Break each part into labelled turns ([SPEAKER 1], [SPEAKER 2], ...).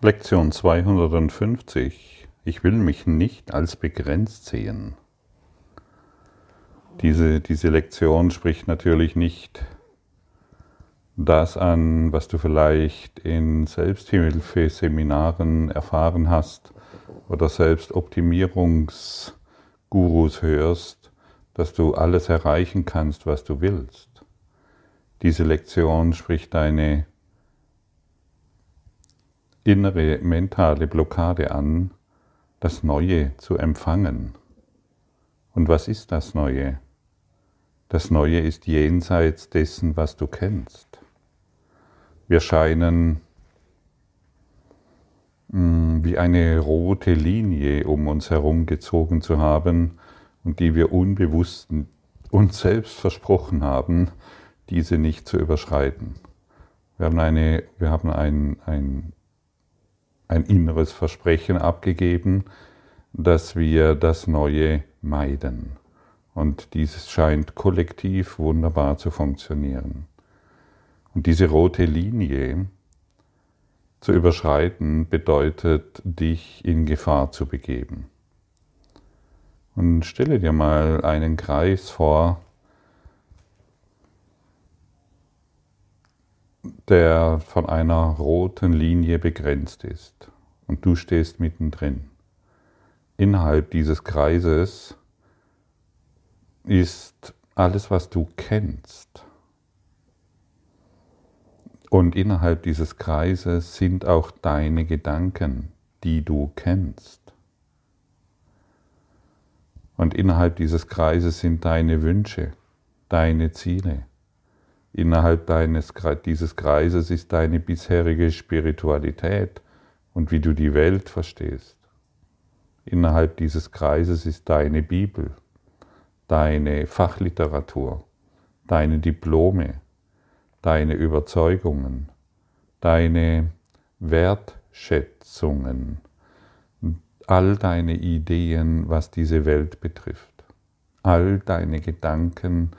[SPEAKER 1] Lektion 250. Ich will mich nicht als begrenzt sehen. Diese, diese Lektion spricht natürlich nicht das an, was du vielleicht in Selbsthilfeseminaren erfahren hast oder Selbstoptimierungsgurus hörst, dass du alles erreichen kannst, was du willst. Diese Lektion spricht deine innere mentale Blockade an, das Neue zu empfangen. Und was ist das Neue? Das Neue ist jenseits dessen, was du kennst. Wir scheinen hm, wie eine rote Linie um uns herum gezogen zu haben und die wir unbewusst uns selbst versprochen haben, diese nicht zu überschreiten. Wir haben, eine, wir haben ein, ein ein inneres Versprechen abgegeben, dass wir das Neue meiden. Und dieses scheint kollektiv wunderbar zu funktionieren. Und diese rote Linie zu überschreiten bedeutet, dich in Gefahr zu begeben. Und stelle dir mal einen Kreis vor, der von einer roten Linie begrenzt ist und du stehst mittendrin. Innerhalb dieses Kreises ist alles, was du kennst. Und innerhalb dieses Kreises sind auch deine Gedanken, die du kennst. Und innerhalb dieses Kreises sind deine Wünsche, deine Ziele, Innerhalb deines, dieses Kreises ist deine bisherige Spiritualität und wie du die Welt verstehst. Innerhalb dieses Kreises ist deine Bibel, deine Fachliteratur, deine Diplome, deine Überzeugungen, deine Wertschätzungen, all deine Ideen, was diese Welt betrifft, all deine Gedanken,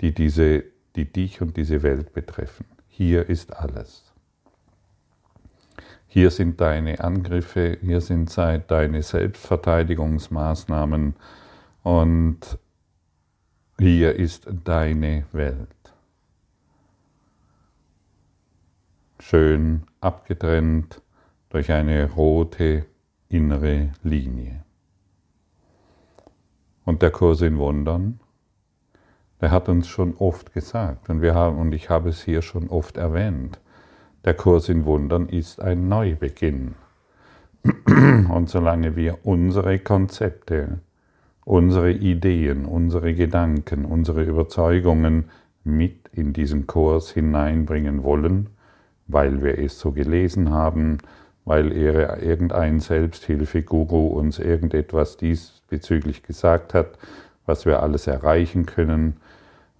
[SPEAKER 1] die diese die dich und diese Welt betreffen. Hier ist alles. Hier sind deine Angriffe, hier sind deine Selbstverteidigungsmaßnahmen und hier ist deine Welt. Schön abgetrennt durch eine rote innere Linie. Und der Kurs in Wundern der hat uns schon oft gesagt und, wir haben, und ich habe es hier schon oft erwähnt, der Kurs in Wundern ist ein Neubeginn. Und solange wir unsere Konzepte, unsere Ideen, unsere Gedanken, unsere Überzeugungen mit in diesen Kurs hineinbringen wollen, weil wir es so gelesen haben, weil irgendein Selbsthilfeguru uns irgendetwas diesbezüglich gesagt hat, was wir alles erreichen können,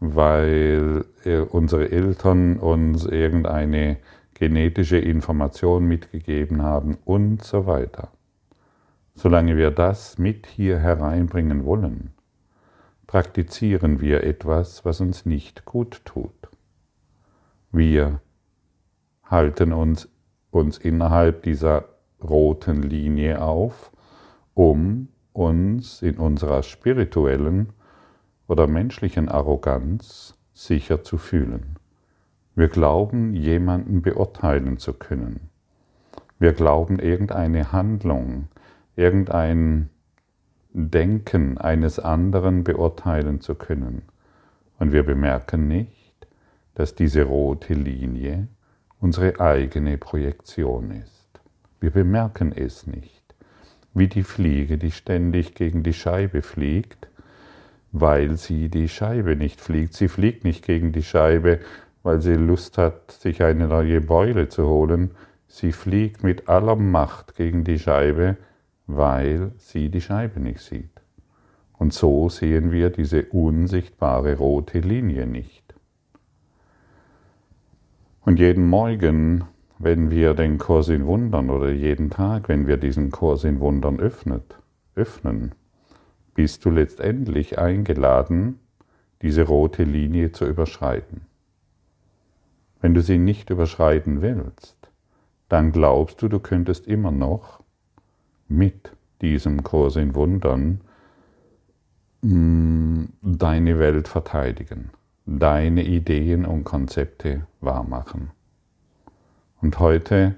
[SPEAKER 1] weil äh, unsere Eltern uns irgendeine genetische Information mitgegeben haben und so weiter. Solange wir das mit hier hereinbringen wollen, praktizieren wir etwas, was uns nicht gut tut. Wir halten uns, uns innerhalb dieser roten Linie auf, um uns in unserer spirituellen oder menschlichen Arroganz sicher zu fühlen. Wir glauben, jemanden beurteilen zu können. Wir glauben, irgendeine Handlung, irgendein Denken eines anderen beurteilen zu können. Und wir bemerken nicht, dass diese rote Linie unsere eigene Projektion ist. Wir bemerken es nicht, wie die Fliege, die ständig gegen die Scheibe fliegt, weil sie die Scheibe nicht fliegt. Sie fliegt nicht gegen die Scheibe, weil sie Lust hat, sich eine neue Beule zu holen. Sie fliegt mit aller Macht gegen die Scheibe, weil sie die Scheibe nicht sieht. Und so sehen wir diese unsichtbare rote Linie nicht. Und jeden Morgen, wenn wir den Kurs in Wundern oder jeden Tag, wenn wir diesen Kurs in Wundern öffnet, öffnen, bist du letztendlich eingeladen, diese rote Linie zu überschreiten. Wenn du sie nicht überschreiten willst, dann glaubst du, du könntest immer noch mit diesem Kurs in Wundern mm, deine Welt verteidigen, deine Ideen und Konzepte wahrmachen. Und heute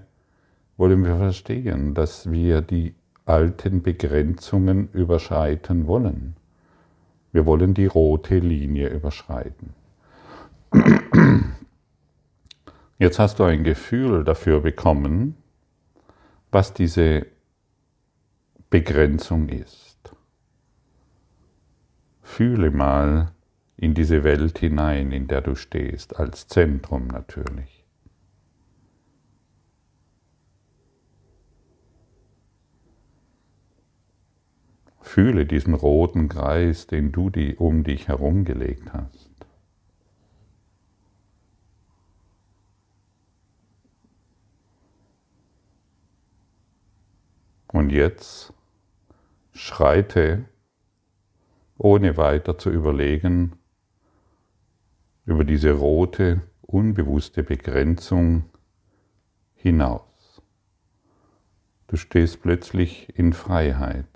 [SPEAKER 1] wollen wir verstehen, dass wir die alten Begrenzungen überschreiten wollen. Wir wollen die rote Linie überschreiten. Jetzt hast du ein Gefühl dafür bekommen, was diese Begrenzung ist. Fühle mal in diese Welt hinein, in der du stehst, als Zentrum natürlich. Fühle diesen roten Kreis, den du die um dich herum gelegt hast. Und jetzt schreite, ohne weiter zu überlegen, über diese rote, unbewusste Begrenzung hinaus. Du stehst plötzlich in Freiheit.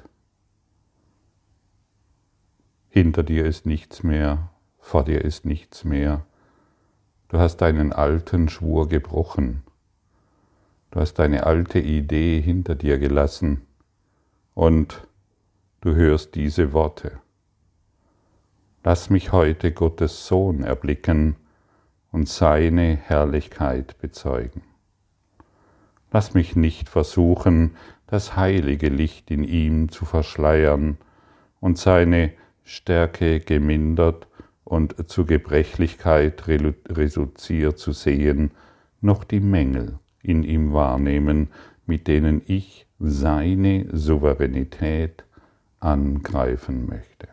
[SPEAKER 1] Hinter dir ist nichts mehr, vor dir ist nichts mehr. Du hast deinen alten Schwur gebrochen. Du hast deine alte Idee hinter dir gelassen und du hörst diese Worte. Lass mich heute Gottes Sohn erblicken und seine Herrlichkeit bezeugen. Lass mich nicht versuchen, das heilige Licht in ihm zu verschleiern und seine Stärke gemindert und zu Gebrechlichkeit reduziert zu sehen, noch die Mängel in ihm wahrnehmen, mit denen ich seine Souveränität angreifen möchte.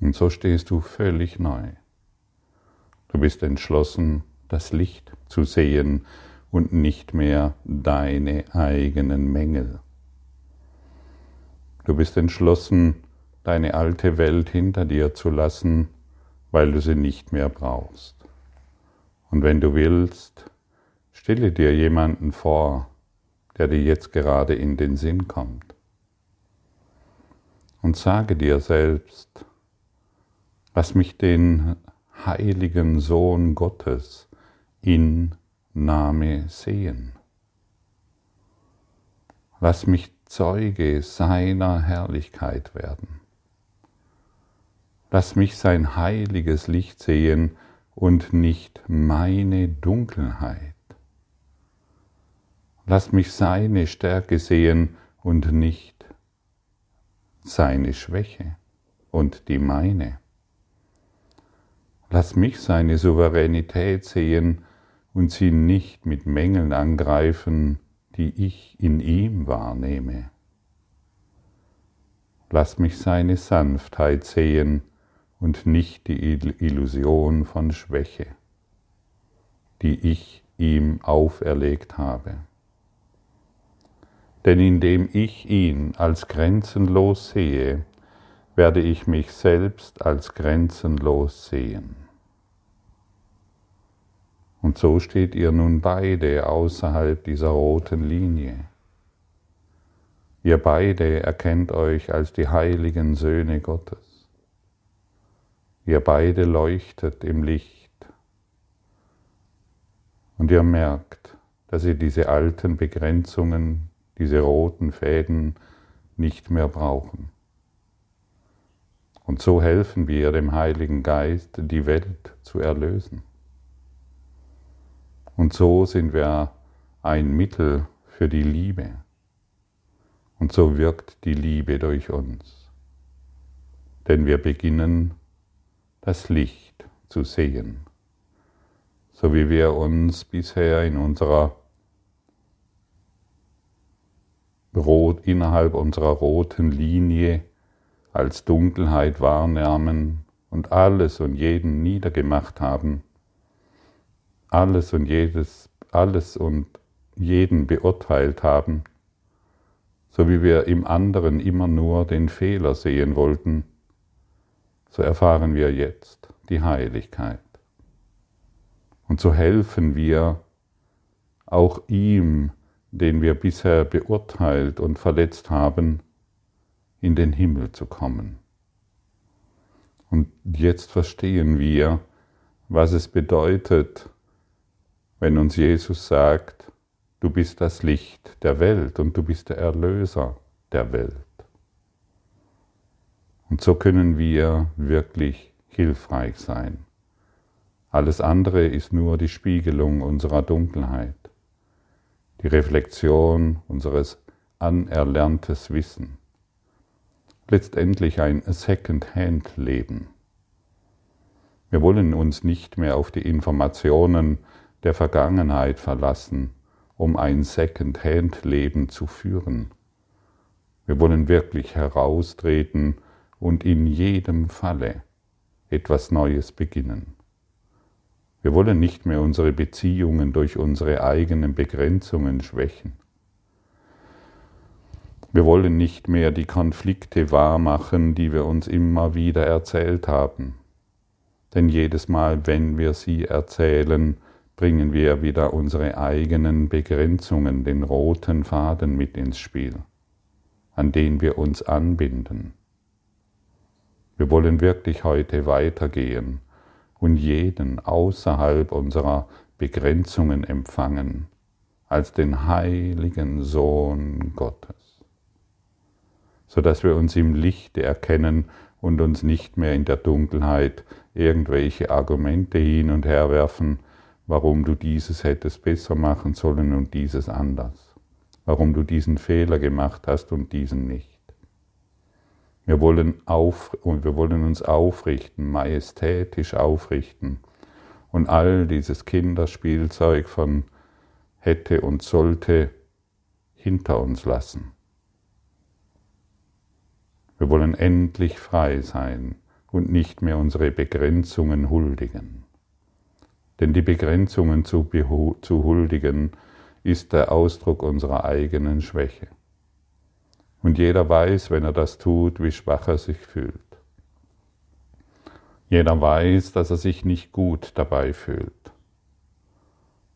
[SPEAKER 1] Und so stehst du völlig neu. Du bist entschlossen, das Licht zu sehen und nicht mehr deine eigenen Mängel. Du bist entschlossen, deine alte Welt hinter dir zu lassen, weil du sie nicht mehr brauchst. Und wenn du willst, stelle dir jemanden vor, der dir jetzt gerade in den Sinn kommt. Und sage dir selbst, lass mich den heiligen Sohn Gottes in Name sehen. Lass mich Zeuge seiner Herrlichkeit werden. Lass mich sein heiliges Licht sehen und nicht meine Dunkelheit. Lass mich seine Stärke sehen und nicht seine Schwäche und die meine. Lass mich seine Souveränität sehen und sie nicht mit Mängeln angreifen, die ich in ihm wahrnehme. Lass mich seine Sanftheit sehen und nicht die Illusion von Schwäche, die ich ihm auferlegt habe. Denn indem ich ihn als grenzenlos sehe, werde ich mich selbst als grenzenlos sehen. Und so steht ihr nun beide außerhalb dieser roten Linie. Ihr beide erkennt euch als die heiligen Söhne Gottes. Ihr beide leuchtet im Licht. Und ihr merkt, dass ihr diese alten Begrenzungen, diese roten Fäden nicht mehr brauchen. Und so helfen wir dem Heiligen Geist, die Welt zu erlösen. Und so sind wir ein Mittel für die Liebe. Und so wirkt die Liebe durch uns. Denn wir beginnen das Licht zu sehen, so wie wir uns bisher in unserer Rot, innerhalb unserer roten Linie als Dunkelheit wahrnahmen und alles und jeden niedergemacht haben, alles und jedes, alles und jeden beurteilt haben, so wie wir im anderen immer nur den Fehler sehen wollten, so erfahren wir jetzt die Heiligkeit. Und so helfen wir auch ihm, den wir bisher beurteilt und verletzt haben, in den Himmel zu kommen. Und jetzt verstehen wir, was es bedeutet, wenn uns Jesus sagt, du bist das Licht der Welt und du bist der Erlöser der Welt. Und so können wir wirklich hilfreich sein. Alles andere ist nur die Spiegelung unserer Dunkelheit, die Reflexion unseres anerlerntes Wissen. Letztendlich ein Second-Hand-Leben. Wir wollen uns nicht mehr auf die Informationen der Vergangenheit verlassen, um ein Second-Hand-Leben zu führen. Wir wollen wirklich heraustreten und in jedem Falle etwas Neues beginnen. Wir wollen nicht mehr unsere Beziehungen durch unsere eigenen Begrenzungen schwächen. Wir wollen nicht mehr die Konflikte wahrmachen, die wir uns immer wieder erzählt haben. Denn jedes Mal, wenn wir sie erzählen, bringen wir wieder unsere eigenen Begrenzungen, den roten Faden mit ins Spiel, an den wir uns anbinden. Wir wollen wirklich heute weitergehen und jeden außerhalb unserer Begrenzungen empfangen als den heiligen Sohn Gottes, sodass wir uns im Lichte erkennen und uns nicht mehr in der Dunkelheit irgendwelche Argumente hin und her werfen, warum du dieses hättest besser machen sollen und dieses anders, warum du diesen Fehler gemacht hast und diesen nicht. Wir wollen, auf, und wir wollen uns aufrichten, majestätisch aufrichten und all dieses Kinderspielzeug von hätte und sollte hinter uns lassen. Wir wollen endlich frei sein und nicht mehr unsere Begrenzungen huldigen. Denn die Begrenzungen zu, zu huldigen ist der Ausdruck unserer eigenen Schwäche. Und jeder weiß, wenn er das tut, wie schwach er sich fühlt. Jeder weiß, dass er sich nicht gut dabei fühlt.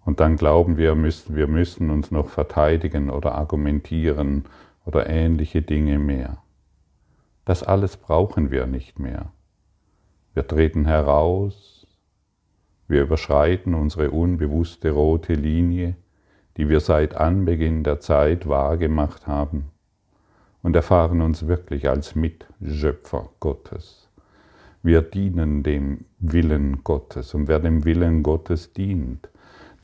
[SPEAKER 1] Und dann glauben wir, müssen, wir müssen uns noch verteidigen oder argumentieren oder ähnliche Dinge mehr. Das alles brauchen wir nicht mehr. Wir treten heraus, wir überschreiten unsere unbewusste rote Linie, die wir seit Anbeginn der Zeit wahrgemacht haben und erfahren uns wirklich als Mitschöpfer Gottes. Wir dienen dem Willen Gottes und wer dem Willen Gottes dient,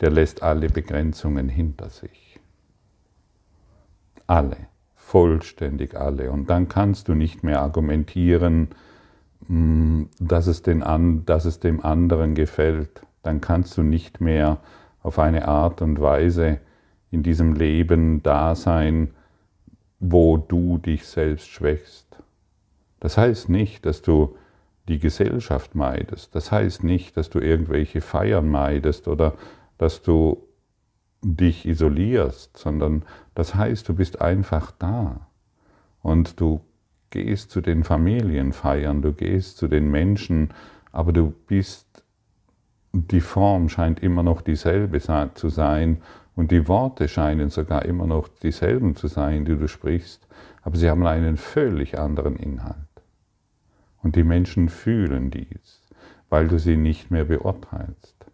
[SPEAKER 1] der lässt alle Begrenzungen hinter sich. Alle, vollständig alle. Und dann kannst du nicht mehr argumentieren, dass es, den, dass es dem anderen gefällt. Dann kannst du nicht mehr auf eine Art und Weise in diesem Leben da sein, wo du dich selbst schwächst. Das heißt nicht, dass du die Gesellschaft meidest. Das heißt nicht, dass du irgendwelche Feiern meidest oder dass du dich isolierst, sondern das heißt, du bist einfach da und du gehst zu den Familienfeiern, du gehst zu den Menschen, aber du bist, die Form scheint immer noch dieselbe zu sein und die Worte scheinen sogar immer noch dieselben zu sein, die du sprichst, aber sie haben einen völlig anderen Inhalt. Und die Menschen fühlen dies, weil du sie nicht mehr beurteilst,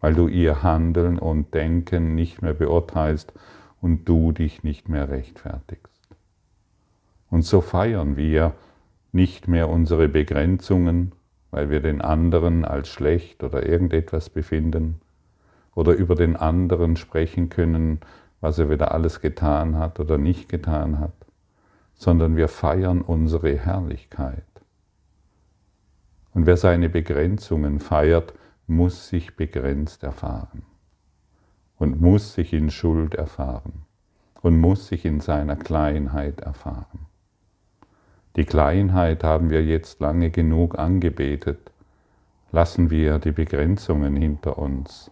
[SPEAKER 1] weil du ihr Handeln und Denken nicht mehr beurteilst und du dich nicht mehr rechtfertigst. Und so feiern wir nicht mehr unsere Begrenzungen, weil wir den anderen als schlecht oder irgendetwas befinden, oder über den anderen sprechen können, was er wieder alles getan hat oder nicht getan hat, sondern wir feiern unsere Herrlichkeit. Und wer seine Begrenzungen feiert, muss sich begrenzt erfahren und muss sich in Schuld erfahren und muss sich in seiner Kleinheit erfahren. Die Kleinheit haben wir jetzt lange genug angebetet. Lassen wir die Begrenzungen hinter uns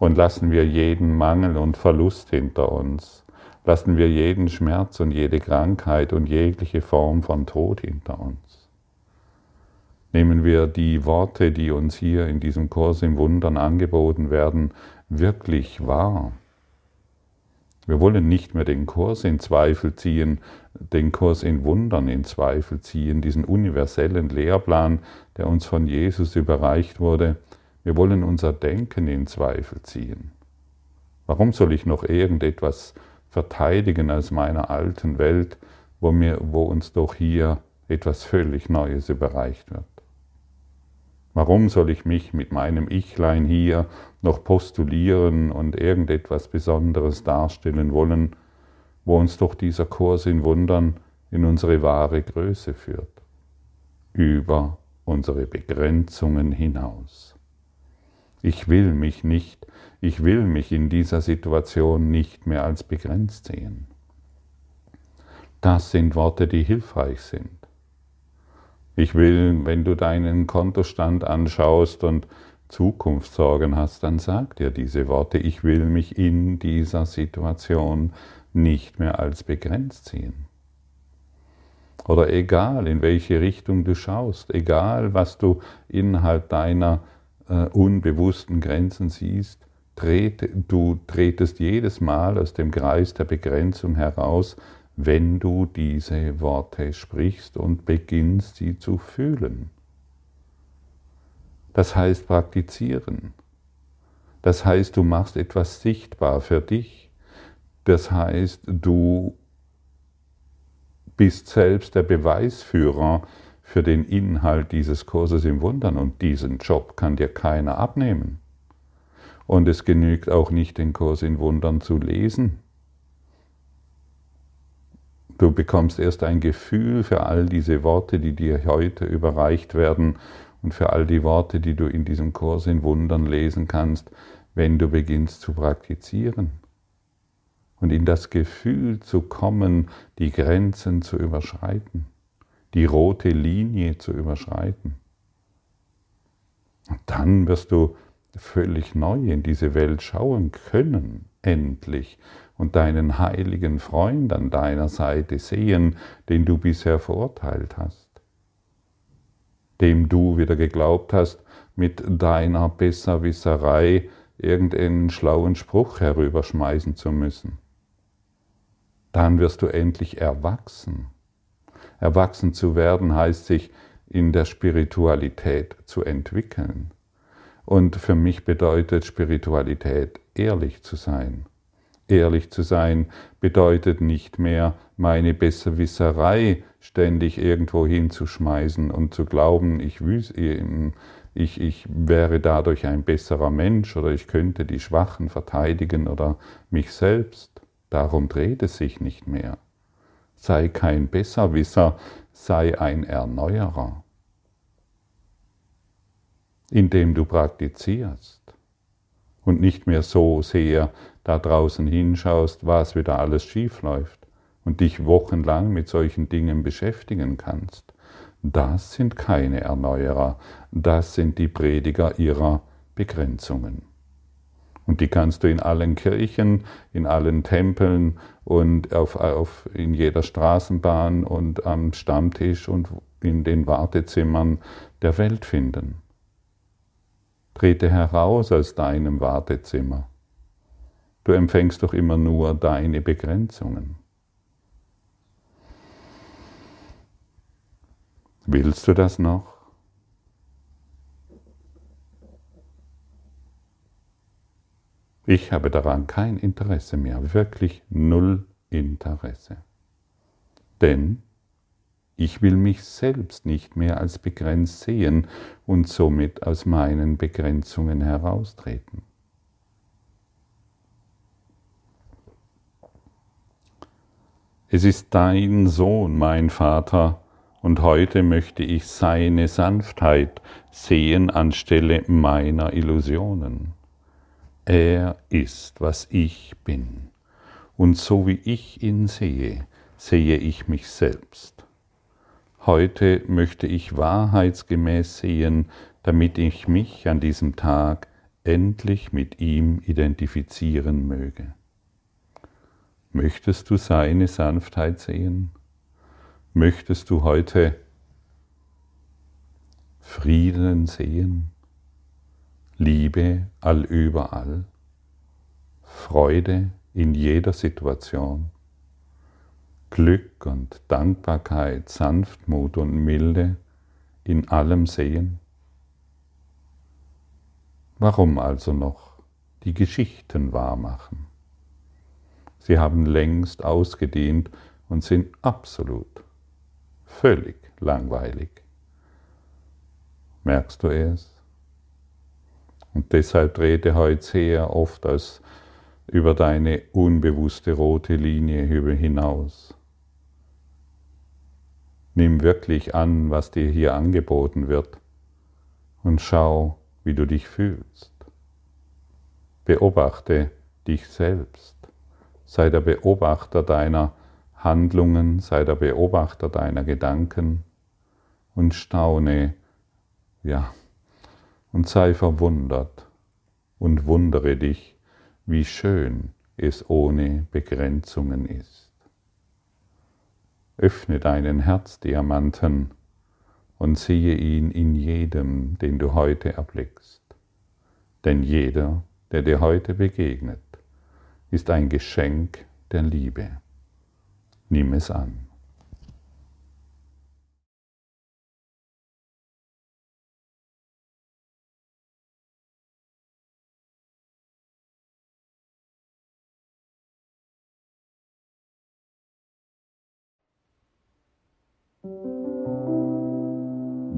[SPEAKER 1] und lassen wir jeden Mangel und Verlust hinter uns. Lassen wir jeden Schmerz und jede Krankheit und jegliche Form von Tod hinter uns. Nehmen wir die Worte, die uns hier in diesem Kurs im Wundern angeboten werden, wirklich wahr Wir wollen nicht mehr den Kurs in Zweifel ziehen, den Kurs in Wundern in Zweifel ziehen, diesen universellen Lehrplan, der uns von Jesus überreicht wurde. Wir wollen unser Denken in Zweifel ziehen. Warum soll ich noch irgendetwas verteidigen aus meiner alten Welt, wo, mir, wo uns doch hier etwas völlig Neues überreicht wird? Warum soll ich mich mit meinem Ichlein hier noch postulieren und irgendetwas Besonderes darstellen wollen, wo uns doch dieser Kurs in Wundern in unsere wahre Größe führt, über unsere Begrenzungen hinaus. Ich will mich nicht, ich will mich in dieser Situation nicht mehr als begrenzt sehen. Das sind Worte, die hilfreich sind. Ich will, wenn du deinen Kontostand anschaust und Zukunftssorgen hast, dann sag dir diese Worte, ich will mich in dieser Situation nicht mehr als begrenzt sehen. Oder egal, in welche Richtung du schaust, egal, was du innerhalb deiner äh, unbewussten Grenzen siehst, tret, du tretest jedes Mal aus dem Kreis der Begrenzung heraus, wenn du diese Worte sprichst und beginnst sie zu fühlen. Das heißt praktizieren. Das heißt, du machst etwas sichtbar für dich. Das heißt, du bist selbst der Beweisführer für den Inhalt dieses Kurses im Wundern und diesen Job kann dir keiner abnehmen. Und es genügt auch nicht, den Kurs in Wundern zu lesen. Du bekommst erst ein Gefühl für all diese Worte, die dir heute überreicht werden und für all die Worte, die du in diesem Kurs in Wundern lesen kannst, wenn du beginnst zu praktizieren und in das Gefühl zu kommen, die Grenzen zu überschreiten, die rote Linie zu überschreiten. Und dann wirst du völlig neu in diese Welt schauen können, endlich, und deinen heiligen Freund an deiner Seite sehen, den du bisher verurteilt hast, dem du wieder geglaubt hast, mit deiner Besserwisserei irgendeinen schlauen Spruch herüberschmeißen zu müssen. Dann wirst du endlich erwachsen. Erwachsen zu werden heißt sich in der Spiritualität zu entwickeln. Und für mich bedeutet Spiritualität ehrlich zu sein Ehrlich zu sein bedeutet nicht mehr, meine Besserwisserei ständig irgendwo hinzuschmeißen und zu glauben, ich, ich, ich wäre dadurch ein besserer Mensch oder ich könnte die Schwachen verteidigen oder mich selbst. Darum dreht es sich nicht mehr. Sei kein Besserwisser, sei ein Erneuerer, indem du praktizierst und nicht mehr so sehr da draußen hinschaust, was wieder alles schief läuft und dich wochenlang mit solchen Dingen beschäftigen kannst. Das sind keine Erneuerer, das sind die Prediger ihrer Begrenzungen. Und die kannst du in allen Kirchen, in allen Tempeln und auf, auf, in jeder Straßenbahn und am Stammtisch und in den Wartezimmern der Welt finden. Trete heraus aus deinem Wartezimmer Du empfängst doch immer nur deine Begrenzungen. Willst du das noch? Ich habe daran kein Interesse mehr, wirklich null Interesse. Denn ich will mich selbst nicht mehr als begrenzt sehen und somit aus meinen Begrenzungen heraustreten. Es ist dein Sohn, mein Vater, und heute möchte ich seine Sanftheit sehen anstelle meiner Illusionen. Er ist, was ich bin, und so wie ich ihn sehe, sehe ich mich selbst. Heute möchte ich wahrheitsgemäß sehen, damit ich mich an diesem Tag endlich mit ihm identifizieren möge. Möchtest du seine Sanftheit sehen? Möchtest du heute Frieden sehen? Liebe allüberall? Freude in jeder Situation. Glück und Dankbarkeit, Sanftmut und Milde in allem sehen. Warum also noch die Geschichten wahrmachen? Sie haben längst ausgedient und sind absolut, völlig langweilig. Merkst du es? Und deshalb trete heute sehr oft als über deine unbewusste rote Linie hinaus. Nimm wirklich an, was dir hier angeboten wird und schau, wie du dich fühlst. Beobachte dich selbst. Sei der Beobachter deiner Handlungen, sei der Beobachter deiner Gedanken und staune, ja, und sei verwundert und wundere dich, wie schön es ohne Begrenzungen ist. Öffne deinen Herzdiamanten und siehe ihn in jedem, den du heute erblickst. Denn jeder, der dir heute begegnet, ist ein Geschenk der Liebe. Nimm es an.